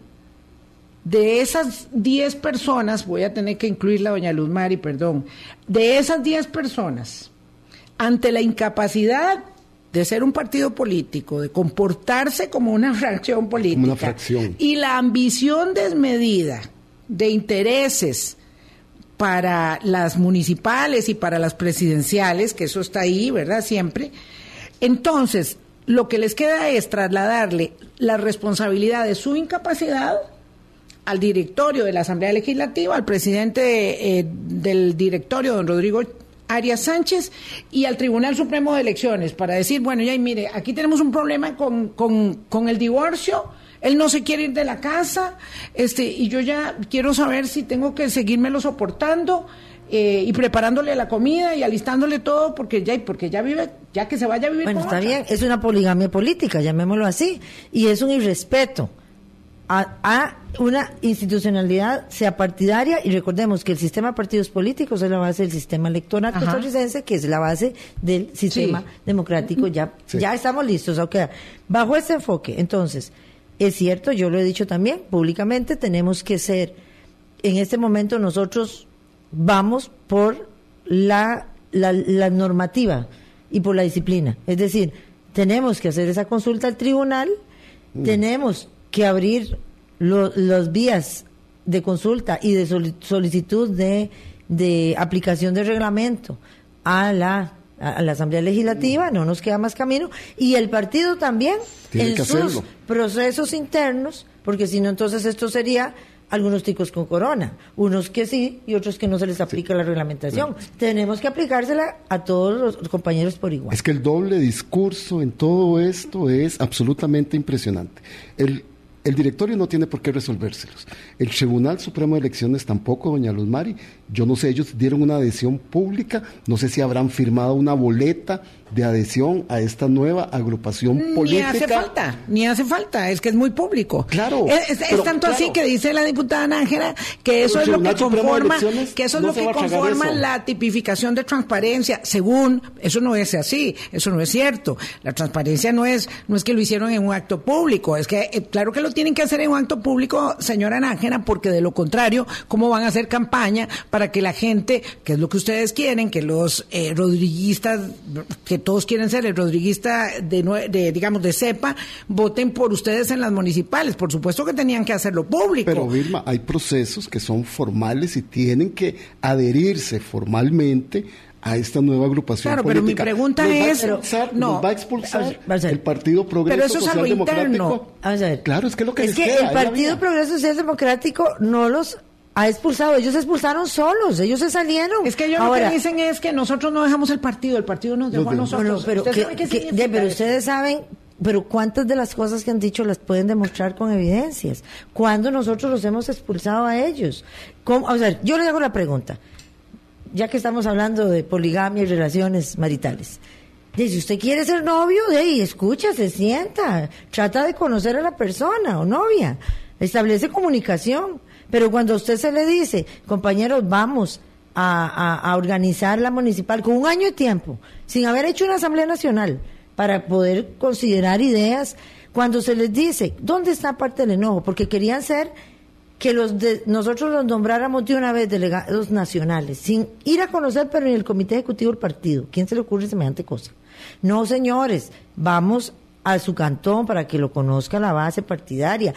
de esas 10 personas, voy a tener que incluirla, doña Luz Mari, perdón, de esas 10 personas, ante la incapacidad de ser un partido político, de comportarse como una <laughs> fracción política, una fracción. y la ambición desmedida de intereses para las municipales y para las presidenciales, que eso está ahí, ¿verdad? Siempre. Entonces, lo que les queda es trasladarle la responsabilidad de su incapacidad al directorio de la Asamblea Legislativa, al presidente eh, del directorio, don Rodrigo Arias Sánchez, y al Tribunal Supremo de Elecciones, para decir, bueno, ya y mire, aquí tenemos un problema con, con, con el divorcio, él no se quiere ir de la casa, este, y yo ya quiero saber si tengo que seguírmelo soportando. eh, y preparándole la comida y alistándole todo porque ya porque ya vive ya que se vaya a vivir Bueno, con está otra. bien, es una poligamia política, llamémoslo así, y es un irrespeto a, a una institucionalidad, sea partidaria, y recordemos que el sistema de partidos políticos es la base del sistema electoral Ajá. costarricense, que es la base del sistema Sí. democrático. Ya, Sí. ya estamos listos. ok. Bajo ese enfoque, entonces, es cierto, yo lo he dicho también públicamente, tenemos que ser, en este momento nosotros vamos por la, la, la normativa y por la disciplina. Es decir, tenemos que hacer esa consulta al tribunal, tenemos que abrir lo- los vías de consulta y de soli- solicitud de, de aplicación de reglamento a la a la Asamblea Legislativa, no nos queda más camino, y el partido también Tiene en sus hacerlo. procesos internos, porque si no, entonces esto sería algunos ticos con corona, unos que sí y otros que no se les aplica la reglamentación. Tenemos que aplicársela a todos los compañeros por igual. Es que el doble discurso en todo esto es absolutamente impresionante. El, el directorio no tiene por qué resolvérselos. El Tribunal Supremo de Elecciones tampoco, doña Luz Mari. Yo no sé, ellos dieron una adhesión pública, no sé si habrán firmado una boleta de adhesión a esta nueva agrupación Ni política. hace falta, ni hace falta, es que es muy público. Claro, Es, es- es pero, tanto así que dice la diputada Nájera que eso Pero es lo que conforma, que eso es no lo que conforma la tipificación de transparencia, según, eso no es así, eso no es cierto. La transparencia no es, no es que lo hicieron en un acto público, es que eh, claro que lo tienen que hacer en un acto público, señora Nájera, porque de lo contrario, ¿cómo van a hacer campaña para que la gente, que es lo que ustedes quieren, que los eh, rodriguistas, que todos quieren ser el rodriguista de, de, digamos, de cepa, voten por ustedes en las municipales? Por supuesto que tenían que hacerlo público. Pero Vilma, hay procesos que son formales y tienen que adherirse formalmente a esta nueva agrupación Claro, pero mi política. pregunta Nos es- expulsar- no. nos va a expulsar ver. el Partido Progreso Pero eso es Social algo Democrático. interno. Claro, es que es lo que es les que queda, el Partido. Progreso Social Democrático no los ha expulsado, ellos se expulsaron solos, ellos se salieron. Es que ellos lo que dicen es que nosotros no dejamos el partido, el partido nos dejó a nosotros. pero, pero ustedes saben pero ¿cuántas de las cosas que han dicho las pueden demostrar con evidencias? ¿Cuándo nosotros los hemos expulsado a ellos? ¿Cómo? O sea, yo le hago la pregunta, ya que estamos hablando de poligamia y relaciones maritales. si usted quiere ser novio, de ahí, escucha, se sienta, trata de conocer a la persona o novia, establece comunicación. Pero cuando a usted se le dice, compañeros, vamos a, a organizar la municipal con un año de tiempo, sin haber hecho una asamblea nacional, para poder considerar ideas, cuando se les dice, ¿dónde está parte del enojo? Porque querían ser que los nosotros los nombráramos de una vez delegados nacionales, sin ir a conocer, pero en el comité ejecutivo del partido. ¿Quién se le ocurre semejante cosa? No, señores, vamos a su cantón para que lo conozca la base partidaria.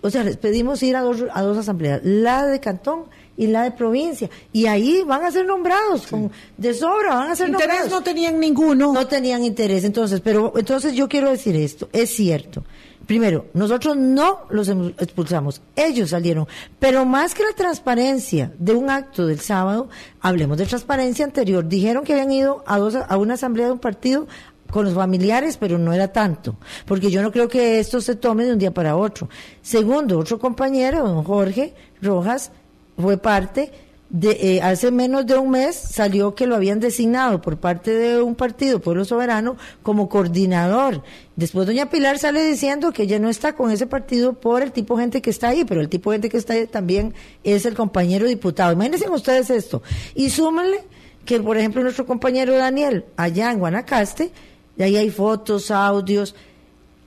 O sea, les pedimos ir a dos, a dos asambleas, la de cantón y la de provincia. Y ahí van a ser nombrados con, de sobra, van a ser interés no tenían ninguno. No tenían interés. Entonces, pero entonces yo quiero decir esto, es cierto. Primero, nosotros no los expulsamos, ellos salieron. Pero más que la transparencia de un acto del sábado, hablemos de transparencia anterior. Dijeron que habían ido a, dos, a una asamblea de un partido con los familiares, pero no era tanto, porque yo no creo que esto se tome de un día para otro. Segundo, otro compañero, don Jorge Rojas, fue parte de, eh, hace menos de un mes salió que lo habían designado por parte de un partido, Pueblo Soberano, como coordinador. Después doña Pilar sale diciendo que ella no está con ese partido por el tipo de gente que está ahí, pero el tipo de gente que está ahí también es el compañero diputado. Imagínense ustedes esto. Y súmenle que, por ejemplo, nuestro compañero Daniel, allá en Guanacaste, y ahí hay fotos, audios,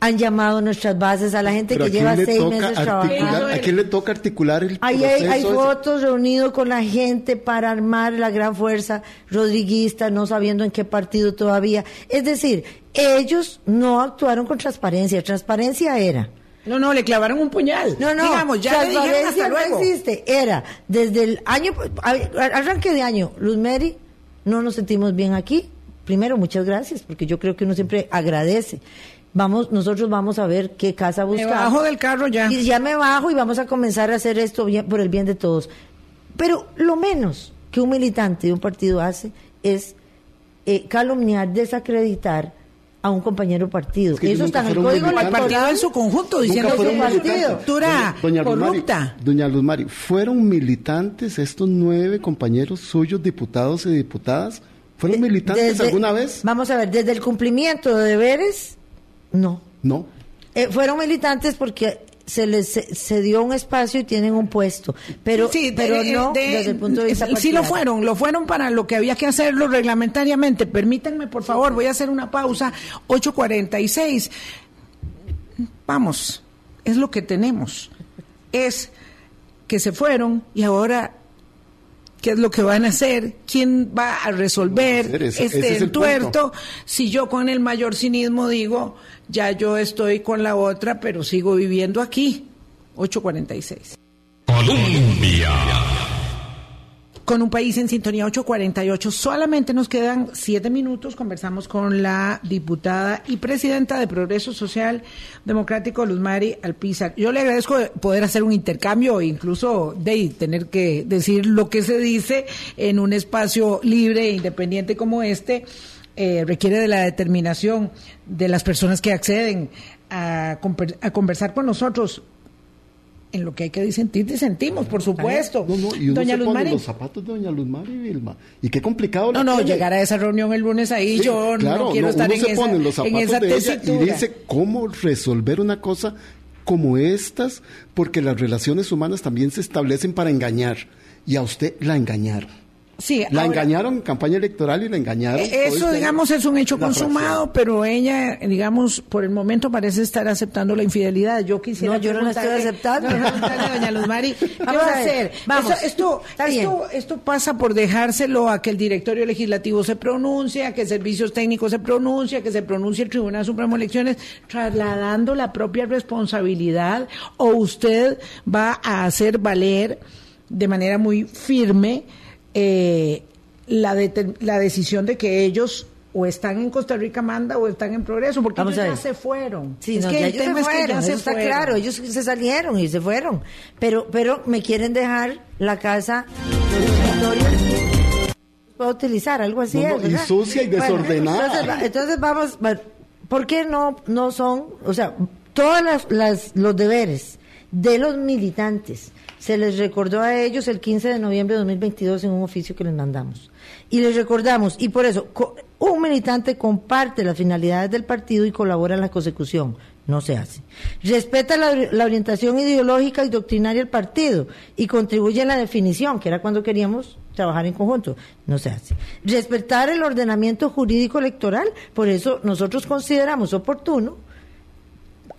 han llamado nuestras bases a la gente que lleva seis meses trabajando. ¿A quién le toca articular el Ahí hay, hay fotos reunidos con la gente para armar la gran fuerza rodriguista, no sabiendo en qué partido todavía. Es decir, ellos no actuaron con transparencia. Transparencia era. No, no, le clavaron un puñal. No, no, Digamos, ya transparencia no existe. Era desde el año, arranque de año, Luz Mary, no nos sentimos bien aquí. Primero, muchas gracias, porque yo creo que uno siempre agradece vamos, nosotros vamos a ver qué casa buscar. Me bajo del carro ya. Y ya me bajo y vamos a comenzar a hacer esto bien, por el bien de todos. Pero lo menos que un militante de un partido hace es eh, calumniar, desacreditar a un compañero partido. Eso está en el código electoral. partido en su conjunto diciendo que partido. Doña, doña, corrupta. doña Luz Mari, ¿fueron militantes estos nueve compañeros suyos, diputados y diputadas? ¿Fueron militantes alguna vez? Vamos a ver, desde el cumplimiento de deberes no. No. Eh, fueron militantes porque se les se, dio un espacio y tienen un puesto, pero pero no desde el punto de vista Sí lo fueron, lo fueron para lo que había que hacerlo reglamentariamente. Permítanme, por favor, voy a hacer una pausa 8:46. Vamos, es lo que tenemos. Es que se fueron y ahora qué es lo que van a hacer, quién va a resolver este entuerto. Si yo con el mayor cinismo digo, ya yo estoy con la otra, pero sigo viviendo aquí. 846. Colombia. Con un país en sintonía 848, solamente nos quedan siete minutos. Conversamos con la diputada y presidenta de Progreso Social Democrático, Luzmari Alpizar. Yo le agradezco poder hacer un intercambio e incluso de tener que decir lo que se dice en un espacio libre e independiente como este eh, requiere de la determinación de las personas que acceden a, a conversar con nosotros en lo que hay que disentir, disentimos, por supuesto. No, no, y uno doña se pone los zapatos de doña Luz Mari Vilma. Y qué complicado. No, no, llegar a esa reunión el lunes ahí, yo no quiero estar en, esa, los en esa de ella y dice cómo resolver una cosa como estas, porque las relaciones humanas también se establecen para engañar. Y a usted la engañaron. Sí, la engañaron en campaña electoral y la engañaron. Eh, eso, digamos, es un hecho consumado, pero ella, digamos, por el momento parece estar aceptando la infidelidad. Yo quisiera. No, yo no la estoy aceptando. doña Luz Mari, <laughs> ¿qué va a hacer? Vamos. Esto, esto, esto, pasa por dejárselo a que el directorio legislativo se pronuncie, a que servicios técnicos se pronuncie, a que se pronuncie el Tribunal Supremo de Elecciones, trasladando la propia responsabilidad, o usted va a hacer valer de manera muy firme eh, la, la decisión de que ellos o están en Costa Rica Manda o están en Progreso, porque Vamos ellos ya se fueron. Sí, es no, que ya el ellos tema se es que fueron, ya eso se está fueron. claro, ellos se salieron y se fueron. Pero, pero me quieren dejar la casa, puedo utilizar, algo así. No, no, es, ¿verdad? y sucia y Bueno, desordenada. entonces, va- entonces vamos, va- ¿por qué no, no son, o sea, todos las, las- los deberes de los militantes se les recordó a ellos el 15 de noviembre de 2022 en un oficio que les mandamos. Y les recordamos, y por eso, un militante comparte las finalidades del partido y colabora en la consecución. No se hace. Respeta la, orientación ideológica y doctrinaria del partido y contribuye en la definición, que era cuando queríamos trabajar en conjunto. No se hace. Respetar el ordenamiento jurídico electoral, por eso nosotros consideramos oportuno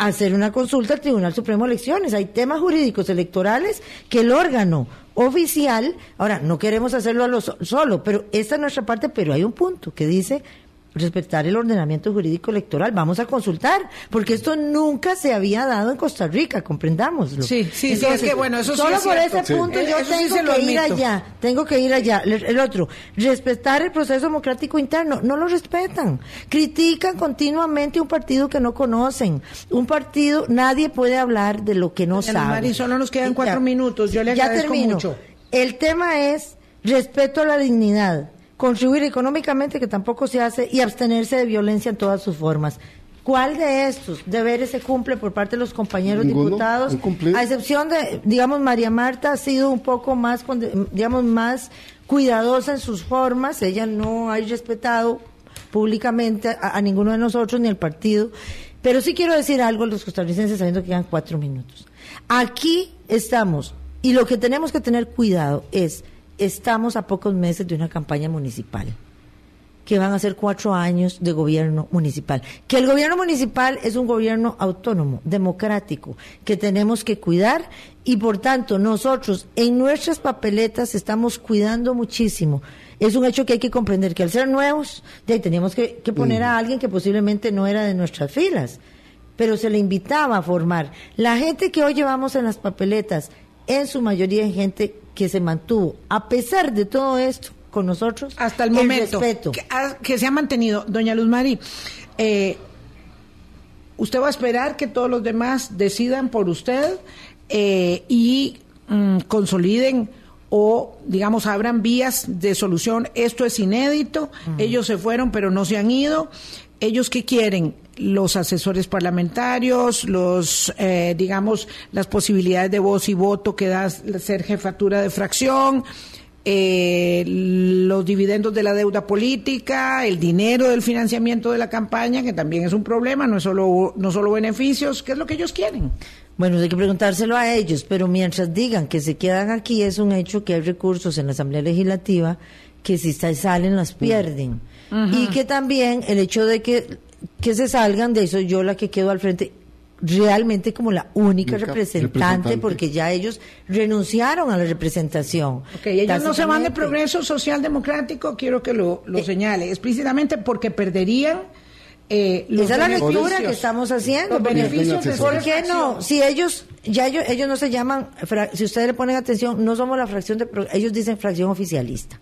hacer una consulta al Tribunal Supremo de Elecciones. Hay temas jurídicos electorales que el órgano oficial, ahora no queremos hacerlo a lo so- solo, pero esta es nuestra parte, pero hay un punto que dice respetar el ordenamiento jurídico electoral. Vamos a consultar, porque esto nunca se había dado en Costa Rica, comprendámoslo. Sí, sí, sí, es que bueno, eso sí Solo es por cierto. ese Sí. punto Eh, yo eso sí tengo que ir allá, tengo que ir allá. El, el otro, respetar el proceso democrático interno, no lo respetan. Critican continuamente un partido que no conocen. Un partido, nadie puede hablar de lo que no Doña sabe. Mari, solo nos quedan Ya- cuatro minutos. Yo le ya agradezco termino. mucho. El tema es respeto a la dignidad, contribuir económicamente, que tampoco se hace, y abstenerse de violencia en todas sus formas. ¿Cuál de estos deberes se cumple por parte de los compañeros Ninguno, diputados? A excepción de, digamos, María Marta ha sido un poco más, digamos, más cuidadosa en sus formas. Ella no ha respetado públicamente a, a ninguno de nosotros ni al partido. Pero sí quiero decir algo a los costarricenses sabiendo que quedan cuatro minutos. Aquí estamos y lo que tenemos que tener cuidado es, estamos a pocos meses de una campaña municipal que van a ser cuatro años de gobierno municipal. Que el gobierno municipal es un gobierno autónomo, democrático, que tenemos que cuidar y por tanto nosotros en nuestras papeletas estamos cuidando muchísimo. Es un hecho que hay que comprender que al ser nuevos, de ahí teníamos que, que poner a alguien que posiblemente no era de nuestras filas, pero se le invitaba a formar. La gente que hoy llevamos en las papeletas, en su mayoría es gente que se mantuvo, a pesar de todo esto, con nosotros. Hasta el momento. respeto. Que, ah, que se ha mantenido. Doña Luz Mari, eh, usted va a esperar que todos los demás decidan por usted eh, y mm, consoliden o, digamos, abran vías de solución. Esto es inédito. Ellos se fueron, pero no se han ido. ¿Ellos qué quieren? Los asesores parlamentarios, los, eh, digamos, las posibilidades de voz y voto que da ser jefatura de fracción, eh, los dividendos de la deuda política, el dinero del financiamiento de la campaña, que también es un problema, no es solo, no solo beneficios, ¿qué es lo que ellos quieren? Bueno, hay que preguntárselo a ellos, pero mientras digan que se quedan aquí, es un hecho que hay recursos en la Asamblea Legislativa que si sa- salen las pierden. Y que también el hecho de que, que se salgan, de eso yo la que quedo al frente, realmente como la única Única representante, representante. porque ya ellos renunciaron a la representación. Ok, ellos no se van de progreso social democrático, quiero que lo, lo señale, explícitamente porque perderían eh, los Esa es la beneficios. lectura que estamos haciendo. Los porque- beneficios de ¿Por qué no? Si ellos, ya ellos, ellos no se llaman, fra- si ustedes le ponen atención, no somos la fracción de, pro- ellos dicen fracción oficialista.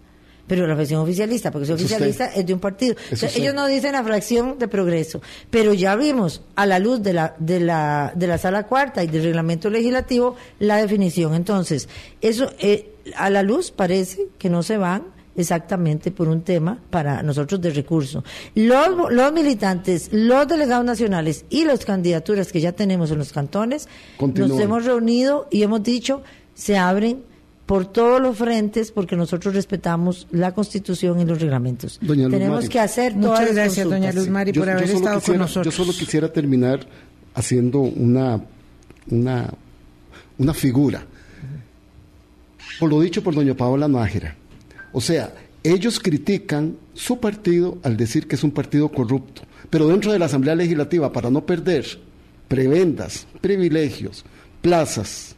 Pero la fracción oficialista, porque si Es usted. oficialista es de un partido. Ellos no dicen la fracción de progreso. Pero ya vimos, a la luz de la, de la, de la sala cuarta y del reglamento legislativo, la definición. Entonces, eso, eh, a la luz parece que no se van exactamente por un tema para nosotros de recurso. Los, los militantes, los delegados nacionales y las candidaturas que ya tenemos en los cantones, Continúan. nos hemos reunido y hemos dicho, se abren por todos los frentes porque nosotros respetamos la constitución y los reglamentos. Doña Luz Tenemos Mari. que hacer Muchas todas las gracias, doña. Luz Mari, Yo- por yo haber solo estado con quisiera- nosotros. Yo solo quisiera terminar haciendo una, una, una figura. Por lo dicho por doña Paola Nájera. O sea, ellos critican su partido al decir que es un partido corrupto. Pero dentro de la Asamblea Legislativa, para no perder prebendas, privilegios, plazas,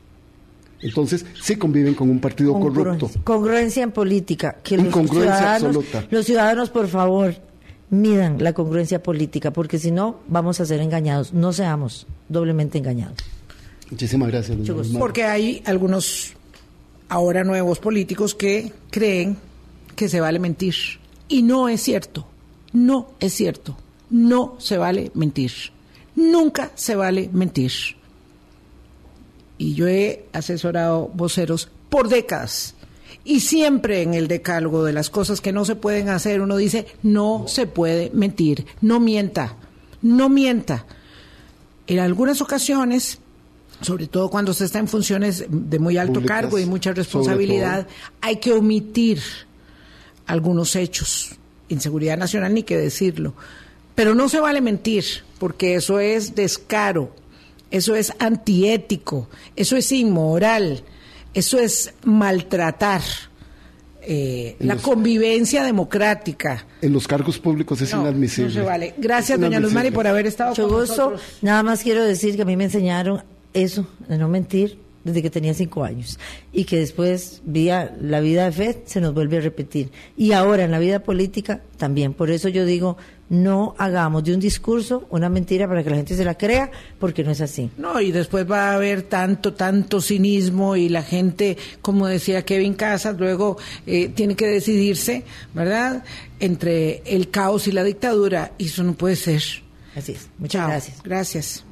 entonces sí conviven con un partido corrupto. Congruencia, en política. Que los Incongruencia ciudadanos, absoluta. los ciudadanos, por favor, midan la congruencia política, porque si no, vamos a ser engañados. No seamos doblemente engañados. Muchísimas gracias, doña. Porque hay algunos ahora nuevos políticos que creen que se vale mentir. Y no es cierto. No es cierto. No se vale mentir. Nunca se vale mentir. Y yo he asesorado voceros por décadas. Y siempre en el decálogo de las cosas que no se pueden hacer, uno dice, no se puede mentir, no mienta, no mienta. En algunas ocasiones, sobre todo cuando se está en funciones de muy alto Públicas, cargo y mucha responsabilidad, hay que omitir algunos hechos. Inseguridad nacional, ni que decirlo. Pero no se vale mentir, porque eso es descaro, eso es antiético, eso es inmoral, eso es maltratar eh, la Los- convivencia democrática. En los cargos públicos es No, inadmisible. no se vale. Gracias, doña Luz Mari, por haber estado Mucho con gusto. nosotros. Nada más quiero decir que a mí me enseñaron eso, de no mentir, desde que tenía cinco años. Y que después, vía la vida de fe, se nos vuelve a repetir. Y ahora en la vida política también. Por eso yo digo, no hagamos de un discurso una mentira para que la gente se la crea, porque no es así. No, y después va a haber tanto, tanto cinismo y la gente, como decía Kevin Casas, luego eh, tiene que decidirse, ¿verdad?, entre el caos y la dictadura, y eso no puede ser. Así es. Muchas Chao. gracias. Gracias.